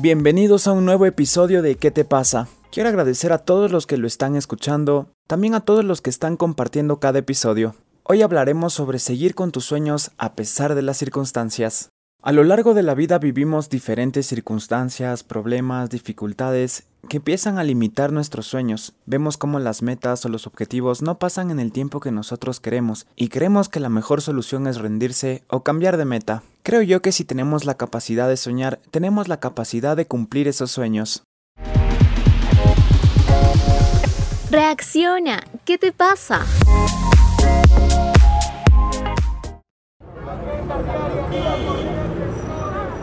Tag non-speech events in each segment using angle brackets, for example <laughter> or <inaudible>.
Bienvenidos a un nuevo episodio de ¿Qué te pasa? Quiero agradecer a todos los que lo están escuchando, también a todos los que están compartiendo cada episodio. Hoy hablaremos sobre seguir con tus sueños a pesar de las circunstancias. A lo largo de la vida vivimos diferentes circunstancias, problemas, dificultades que empiezan a limitar nuestros sueños. Vemos cómo las metas o los objetivos no pasan en el tiempo que nosotros queremos y creemos que la mejor solución es rendirse o cambiar de meta. Creo yo que si tenemos la capacidad de soñar, tenemos la capacidad de cumplir esos sueños. Reacciona, ¿qué te pasa?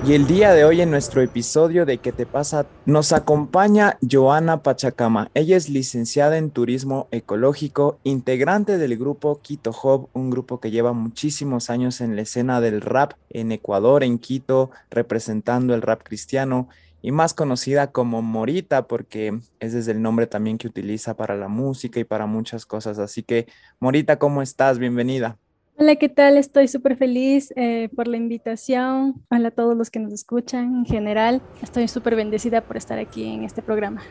Y el día de hoy en nuestro episodio de ¿Qué te pasa? nos acompaña Joana Pachacama. Ella es licenciada en turismo ecológico, integrante del grupo Quito Hub, un grupo que lleva muchísimos años en la escena del rap en Ecuador, en Quito, representando el rap cristiano y más conocida como Morita porque ese es el nombre también que utiliza para la música y para muchas cosas. Así que Morita, ¿cómo estás? Bienvenida. Hola, ¿qué tal? Estoy súper feliz eh, por la invitación. Hola a todos los que nos escuchan en general. Estoy súper bendecida por estar aquí en este programa.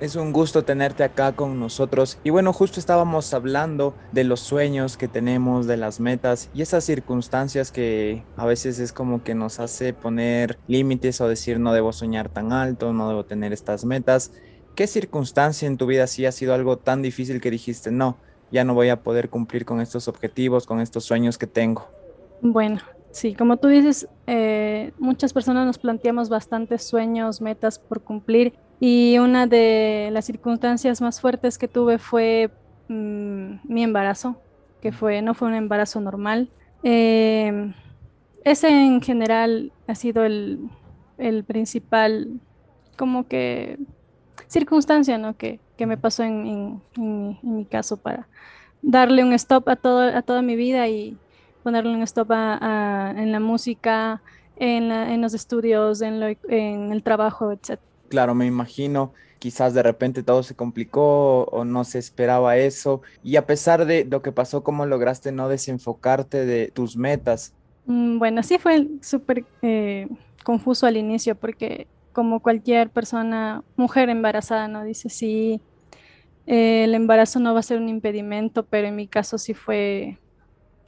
Es un gusto tenerte acá con nosotros. Y bueno, justo estábamos hablando de los sueños que tenemos, de las metas y esas circunstancias que a veces es como que nos hace poner límites o decir no debo soñar tan alto, no debo tener estas metas. ¿Qué circunstancia en tu vida sí ha sido algo tan difícil que dijiste no? Ya no voy a poder cumplir con estos objetivos, con estos sueños que tengo. Bueno, sí, como tú dices, eh, muchas personas nos planteamos bastantes sueños, metas por cumplir y una de las circunstancias más fuertes que tuve fue mm, mi embarazo, que fue, no fue un embarazo normal. Em, ese en general ha sido el, el principal, como que circunstancia ¿no? que, que me pasó en, en, mi, caso para darle un stop a, todo, a toda mi vida y ponerle un stop a, en la música, en, en los estudios, en, en, el trabajo, etc. Claro, me imagino, quizás de repente todo se complicó o no se esperaba eso. Y a pesar de lo que pasó, ¿cómo lograste no desenfocarte de tus metas? Mm, bueno, sí fue súper eh, confuso al inicio porque como cualquier persona, mujer embarazada, ¿no? Dice, sí, eh, el embarazo no va a ser un impedimento, pero en mi caso sí fue,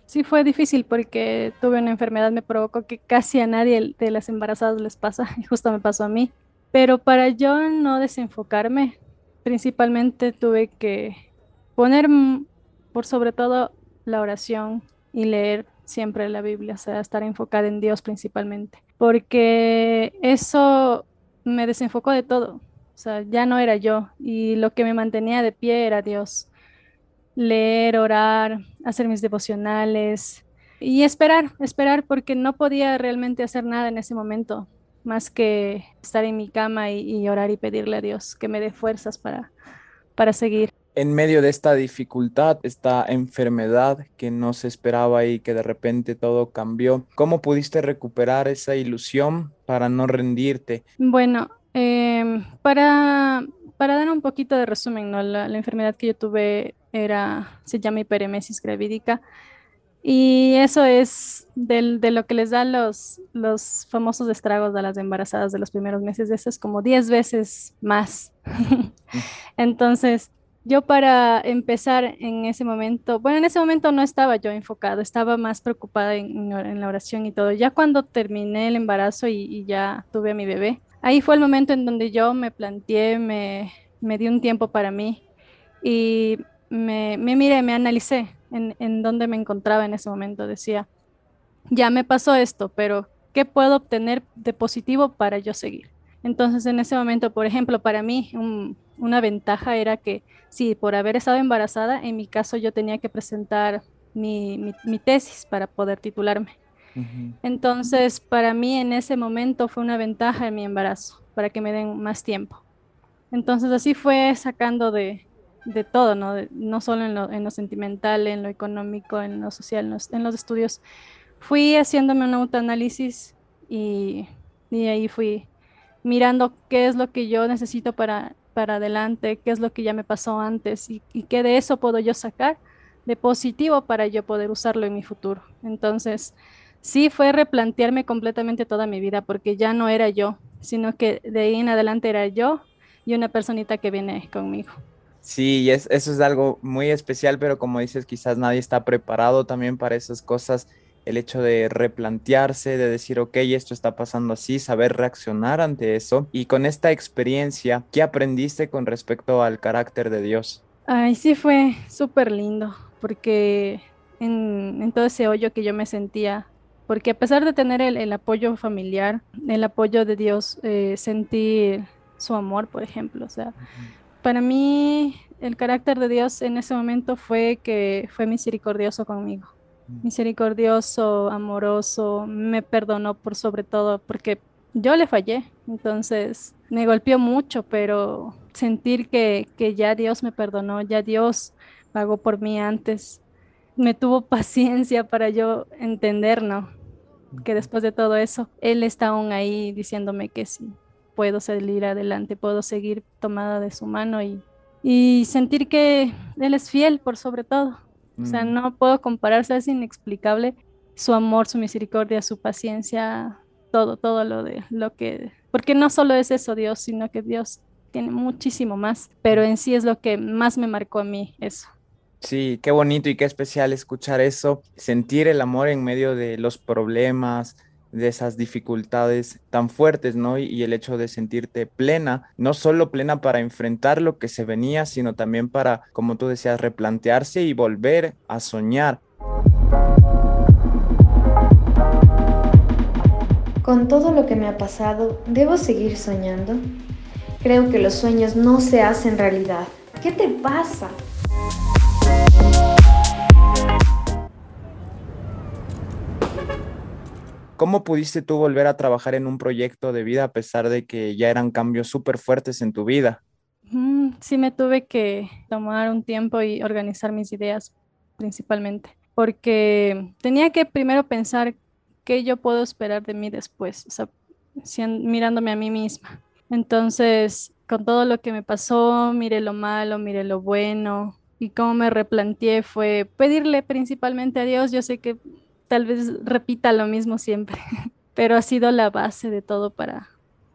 sí fue difícil porque tuve una enfermedad, me provocó que casi a nadie de las embarazadas les pasa, <laughs> y justo me pasó a mí. Pero para yo no desenfocarme, principalmente tuve que poner por sobre todo la oración y leer siempre la Biblia, o sea, estar enfocada en Dios principalmente, porque eso me desenfocó de todo. O sea, ya no era yo y lo que me mantenía de pie era Dios. Leer, orar, hacer mis devocionales y esperar, esperar porque no podía realmente hacer nada en ese momento más que estar en mi cama y, orar y pedirle a Dios que me dé fuerzas para, para seguir. En medio de esta dificultad, esta enfermedad que no se esperaba y que de repente todo cambió, ¿cómo pudiste recuperar esa ilusión para no rendirte? Bueno, em, para, para dar un poquito de resumen, ¿no? la, enfermedad que yo tuve era, se llama hiperemesis gravídica y eso es del, de lo que les da los, los famosos estragos a las embarazadas de los primeros meses, eso es como 10 veces más. <laughs> Entonces, yo para empezar en ese momento, bueno, en ese momento no estaba yo enfocado, estaba más preocupada en, la oración y todo. Ya cuando terminé el embarazo y, ya tuve a mi bebé, ahí fue el momento en donde yo me planteé, me, di un tiempo para mí y me, miré, me analicé en, en dónde me encontraba en ese momento. Decía, ya me pasó esto, pero ¿qué puedo obtener de positivo para yo seguir? Entonces, en ese momento, por ejemplo, para mí una ventaja era que sí, por haber estado embarazada, en mi caso yo tenía que presentar mi, tesis para poder titularme. Entonces, para mí en ese momento fue una ventaja en mi embarazo, para que me den más tiempo. Entonces, así fue sacando de, todo, ¿no? no solo en lo, sentimental, en lo económico, en lo social, en los, en los estudios. Fui haciéndome un autoanálisis y, y ahí fui mirando qué es lo que yo necesito para, para adelante, qué es lo que ya me pasó antes y, qué de eso puedo yo sacar de positivo para yo poder usarlo en mi futuro. Entonces, sí fue replantearme completamente toda mi vida porque ya no era yo. sino que de ahí en adelante era yo y una personita que viene conmigo. Sí, es, eso es algo muy especial, pero como dices, quizás nadie está preparado también para esas cosas. El hecho de replantearse, de decir, ok, esto está pasando así, saber reaccionar ante eso. Y con esta experiencia, ¿qué aprendiste con respecto al carácter de Dios? Ay, sí, fue súper lindo, porque en, todo ese hoyo que yo me sentía, porque a pesar de tener el, apoyo familiar, el apoyo de Dios, eh, sentí su amor, por ejemplo, o sea, para mí el carácter de Dios en ese momento fue que fue misericordioso conmigo. Misericordioso, amoroso, me perdonó por sobre todo porque yo le fallé. Entonces me golpeó mucho, pero sentir que, que ya Dios me perdonó, ya Dios pagó por mí antes, me tuvo <laughs> paciencia para yo entender, ¿no? Que después de todo eso, Él está aún ahí diciéndome que sí, puedo salir adelante, puedo seguir tomada de su mano y, y sentir que Él es fiel por sobre todo. O sea, mm. no puedo compararse, es inexplicable su amor, su misericordia, su paciencia, todo, todo lo de lo que, porque no solo es eso Dios, sino que Dios tiene muchísimo más, pero en sí es lo que más me marcó a mí eso. Sí, qué bonito y qué especial escuchar eso, sentir el amor en medio de los problemas, de esas dificultades tan fuertes, ¿no? Y, el hecho de sentirte plena, no solo plena para enfrentar lo que se venía, sino también para, como tú decías, replantearse y volver a soñar. Con todo lo que me ha pasado, ¿debo seguir soñando? Creo que los sueños no se hacen realidad. ¿Qué te pasa? ¿Cómo pudiste tú volver a trabajar en un proyecto de vida a pesar de que ya eran cambios súper fuertes en tu vida? sí, me tuve que tomar un tiempo y organizar mis ideas principalmente, porque tenía que primero pensar qué yo puedo esperar de mí después, o sea, mirándome a mí misma. Entonces, con todo lo que me pasó, miré lo malo, miré lo bueno, y cómo me replanteé fue pedirle principalmente a Dios. Yo sé que tal vez repita lo mismo siempre, <laughs> pero ha sido la base de todo para,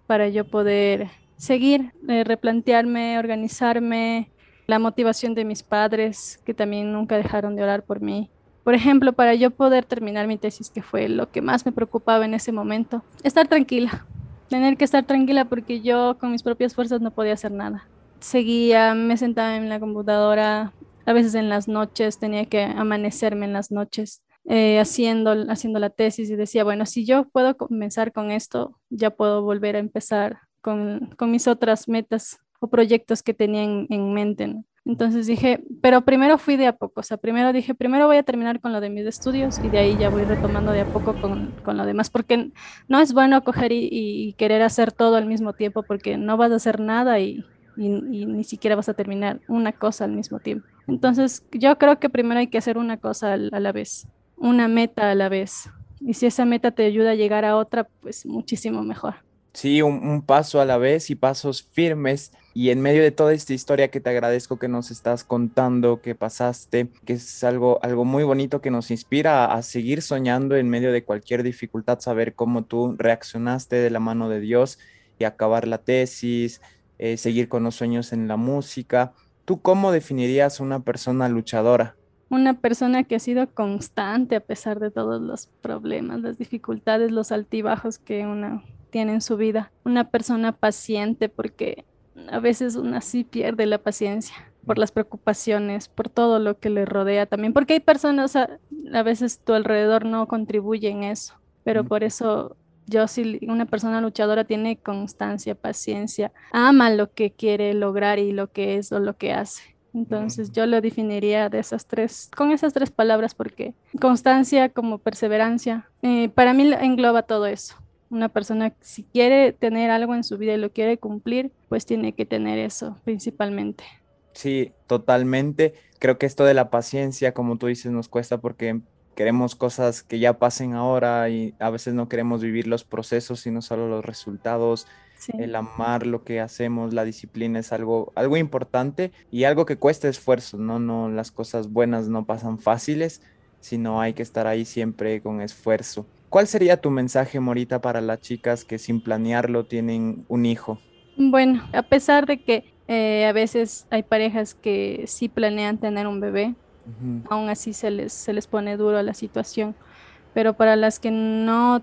para yo poder seguir, eh, replantearme, organizarme, la motivación de mis padres, que también nunca dejaron de orar por mí. Por ejemplo, para yo poder terminar mi tesis, que fue lo que más me preocupaba en ese momento, estar tranquila, tener que estar tranquila porque yo con mis propias fuerzas no podía hacer nada. Seguía, me sentaba en la computadora, a veces en las noches, tenía que amanecerme en las noches eh, haciendo, haciendo la tesis y decía, bueno, si yo puedo comenzar con esto, ya puedo volver a empezar con, con mis otras metas o proyectos que tenía en, mente. Entonces dije, pero primero fui de a poco, o sea, primero dije, primero voy a terminar con lo de mis estudios y de ahí ya voy retomando de a poco con, con lo demás, porque no es bueno coger y, y, querer hacer todo al mismo tiempo, porque no vas a hacer nada y, y, ni siquiera vas a terminar una cosa al mismo tiempo. Entonces yo creo que primero hay que hacer una cosa a la vez una meta a la vez. Y si esa meta te ayuda a llegar a otra, pues muchísimo mejor. Sí, un, paso a la vez y pasos firmes. Y en medio de toda esta historia que te agradezco que nos estás contando, que pasaste, que es algo, algo muy bonito que nos inspira a, seguir soñando en medio de cualquier dificultad, saber cómo tú reaccionaste de la mano de Dios y acabar la tesis, eh, seguir con los sueños en la música. ¿Tú cómo definirías una persona luchadora? Una persona que ha sido constante a pesar de todos los problemas, las dificultades, los altibajos que una tiene en su vida. Una persona paciente porque a veces una sí pierde la paciencia por las preocupaciones, por todo lo que le rodea también, porque hay personas, a, veces tu alrededor no contribuye en eso, pero por eso yo si una persona luchadora tiene constancia, paciencia, ama lo que quiere lograr y lo que es o lo que hace. Entonces yo lo definiría de esas tres, con esas tres palabras porque constancia como perseverancia, eh, para mí engloba todo eso. Una persona si quiere tener algo en su vida y lo quiere cumplir, pues tiene que tener eso principalmente. Sí, totalmente. Creo que esto de la paciencia, como tú dices, nos cuesta porque queremos cosas que ya pasen ahora y a veces no queremos vivir los procesos, sino solo los resultados el amar lo que hacemos, la disciplina es algo, algo importante y algo que cuesta esfuerzo, ¿no? No, las cosas buenas no pasan fáciles, sino hay que estar ahí siempre con esfuerzo. ¿Cuál sería tu mensaje, Morita, para las chicas que sin planearlo tienen un hijo? Bueno, a pesar de que eh, a veces hay parejas que sí planean tener un bebé, aún así se les, se les pone duro a la situación, pero para las que no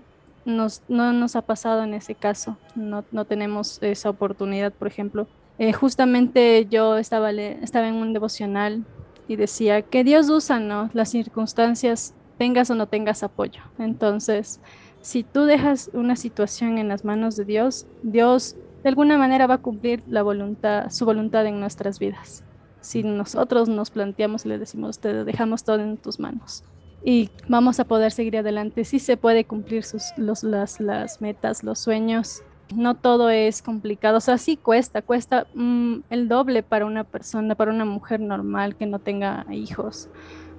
nos, no nos ha pasado en ese caso, no, no tenemos esa oportunidad, por ejemplo. Eh, justamente yo estaba, estaba en un devocional y decía que Dios usa ¿no? las circunstancias, tengas o no tengas apoyo. Entonces, si tú dejas una situación en las manos de Dios, Dios de alguna manera va a cumplir la voluntad, su voluntad en nuestras vidas. Si nosotros nos planteamos y le decimos, te dejamos todo en tus manos y vamos a poder seguir adelante. Sí se puede cumplir sus, los, las, las metas, los sueños. No todo es complicado, o sea, sí cuesta, cuesta mm, el doble para una persona, para una mujer normal que no tenga hijos,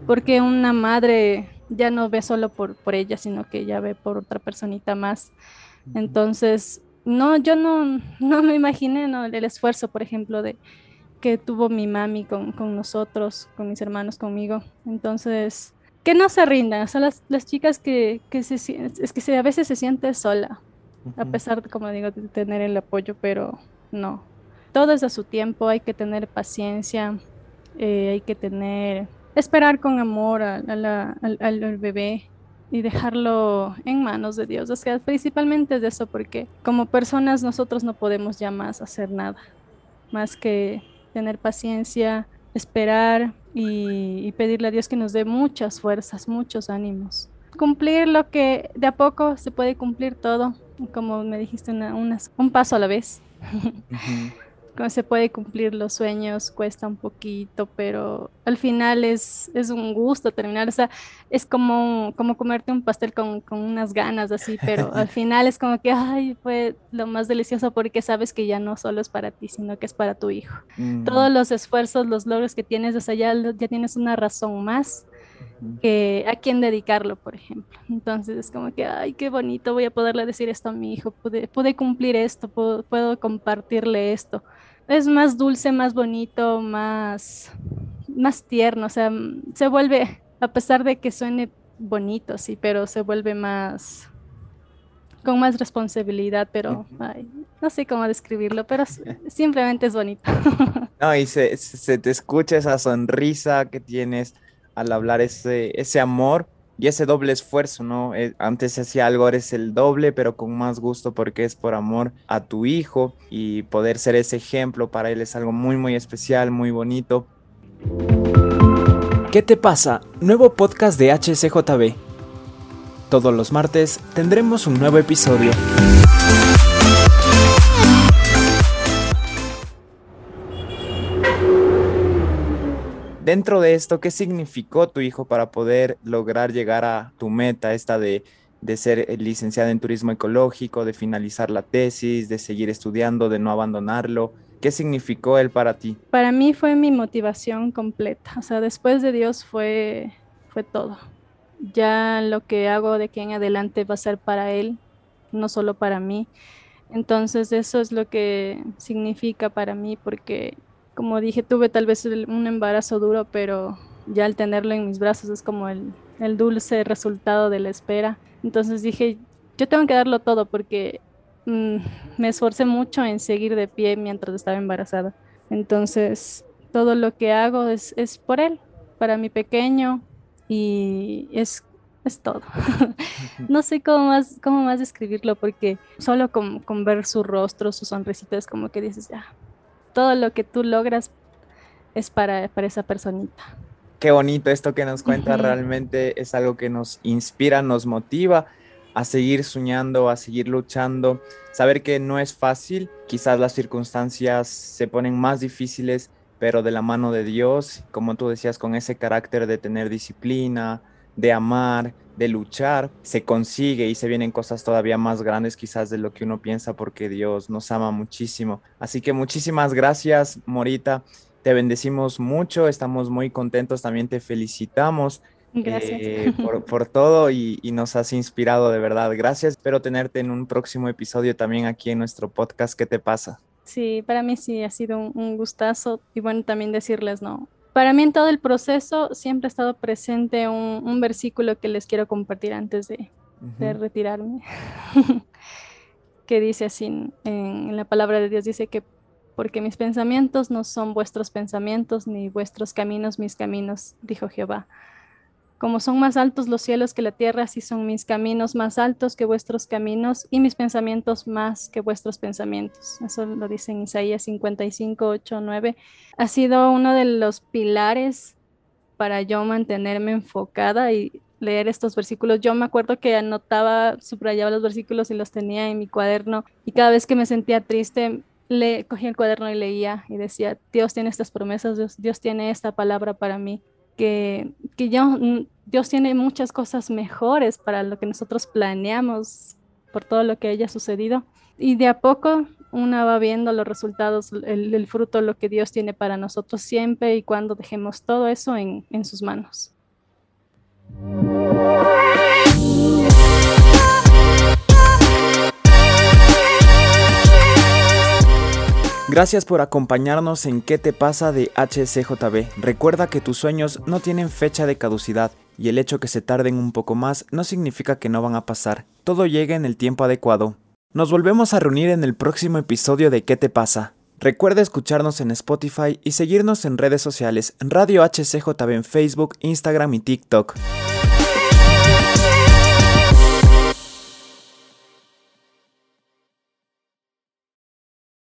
porque una madre ya no ve solo por, por ella, sino que ya ve por otra personita más. Entonces, no, yo no, no me imaginé ¿no? el esfuerzo, por ejemplo, de que tuvo mi mami con, con nosotros, con mis hermanos, conmigo. Entonces, que no se rindan, son las, las chicas que, que se, es que se, a veces se siente sola, a pesar, de, como digo, de tener el apoyo, pero no. Todo es a su tiempo, hay que tener paciencia, eh, hay que tener, esperar con amor a, la, al, al, bebé y dejarlo en manos de Dios. O sea, principalmente de eso, porque como personas nosotros no podemos ya más hacer nada, más que tener paciencia, esperar y, pedirle a Dios que nos dé muchas fuerzas, muchos ánimos. Cumplir lo que de a poco se puede cumplir todo, como me dijiste, una, un paso a la vez. Se puede cumplir los sueños, cuesta un poquito, pero al final es, es un gusto terminar. O sea, es como, como comerte un pastel con, con unas ganas así, pero <laughs> al final es como que, ay, fue lo más delicioso porque sabes que ya no solo es para ti, sino que es para tu hijo. Mm. Todos los esfuerzos, los logros que tienes, o sea, ya, ya tienes una razón más que a quién dedicarlo, por ejemplo. Entonces es como que, ay, qué bonito, voy a poderle decir esto a mi hijo, pude, pude cumplir esto, puedo, puedo compartirle esto es más dulce, más bonito, más, más tierno, o sea, se vuelve, a pesar de que suene bonito, sí, pero se vuelve más, con más responsabilidad, pero no sé cómo describirlo, pero <laughs> simplemente es bonito. <laughs> No, y se, se, te escucha esa sonrisa que tienes al hablar, ese, ese amor y ese doble esfuerzo, ¿no? Eh, antes hacía algo, eres el doble, pero con más gusto porque es por amor a tu hijo y poder ser ese ejemplo para él es algo muy, muy especial, muy bonito. ¿Qué te pasa? Nuevo podcast de HCJB. Todos los martes tendremos un nuevo episodio. Dentro de esto, ¿qué significó tu hijo para poder lograr llegar a tu meta, esta de, ser licenciada en turismo ecológico, de finalizar la tesis, de seguir estudiando, de no abandonarlo? ¿Qué significó él para ti? Para mí fue mi motivación completa. O sea, después de Dios fue, fue todo. Ya lo que hago de aquí en adelante va a ser para él, no solo para mí. Entonces eso es lo que significa para mí porque como dije, tuve tal vez un embarazo duro, pero ya al tenerlo en mis brazos es como el, dulce resultado de la espera. Entonces dije, yo tengo que darlo todo porque mm, me esforcé mucho en seguir de pie mientras estaba embarazada. Entonces, todo lo que hago es, por él, para mi pequeño, y es, es todo. <laughs> no sé cómo más, cómo más describirlo porque solo con, con ver su rostro, su sonrisita, es como que dices, ya, todo lo que tú logras es para, para esa personita. Qué bonito esto que nos cuenta, realmente es algo que nos inspira, nos motiva a seguir soñando, a seguir luchando, saber que no es fácil, quizás las circunstancias se ponen más difíciles, pero de la mano de Dios, como tú decías, con ese carácter de tener disciplina, de amar, de luchar, se consigue y se vienen cosas todavía más grandes quizás de lo que uno piensa porque Dios nos ama muchísimo. Así que muchísimas gracias, Morita. Te bendecimos mucho, estamos muy contentos, también te felicitamos. Eh, <laughs> por, todo y, nos has inspirado de verdad. Gracias, espero tenerte en un próximo episodio también aquí en nuestro podcast. ¿Qué te pasa? Sí, para mí sí ha sido un, un gustazo y bueno, también decirles, ¿no? Para mí en todo el proceso siempre ha estado presente un, versículo que les quiero compartir antes de, de retirarme. <laughs> que dice así en, en la palabra de Dios, dice que porque mis pensamientos no son vuestros pensamientos, ni vuestros caminos mis caminos, dijo Jehová. Como son más altos los cielos que la tierra, así son mis caminos más altos que vuestros caminos y mis pensamientos más que vuestros pensamientos. Eso lo dice en Isaías 55, 8, 9. Ha sido uno de los pilares para yo mantenerme enfocada y leer estos versículos. Yo me acuerdo que anotaba, subrayaba los versículos y los tenía en mi cuaderno y cada vez que me sentía triste, le cogía el cuaderno y leía y decía, Dios tiene estas promesas, Dios, Dios tiene esta palabra para mí que, que mm, Dios tiene muchas cosas mejores para lo que nosotros planeamos por todo lo que haya sucedido. Y de a poco una va viendo los resultados, el, el fruto, lo que Dios tiene para nosotros siempre y cuando dejemos todo eso en, en sus manos. Gracias por acompañarnos en ¿Qué te pasa de HCJB? Recuerda que tus sueños no tienen fecha de caducidad y el hecho que se tarden un poco más no significa que no van a pasar. Todo llega en el tiempo adecuado. Nos volvemos a reunir en el próximo episodio de ¿Qué te pasa? Recuerda escucharnos en Spotify y seguirnos en redes sociales, Radio HCJB en Facebook, Instagram y TikTok.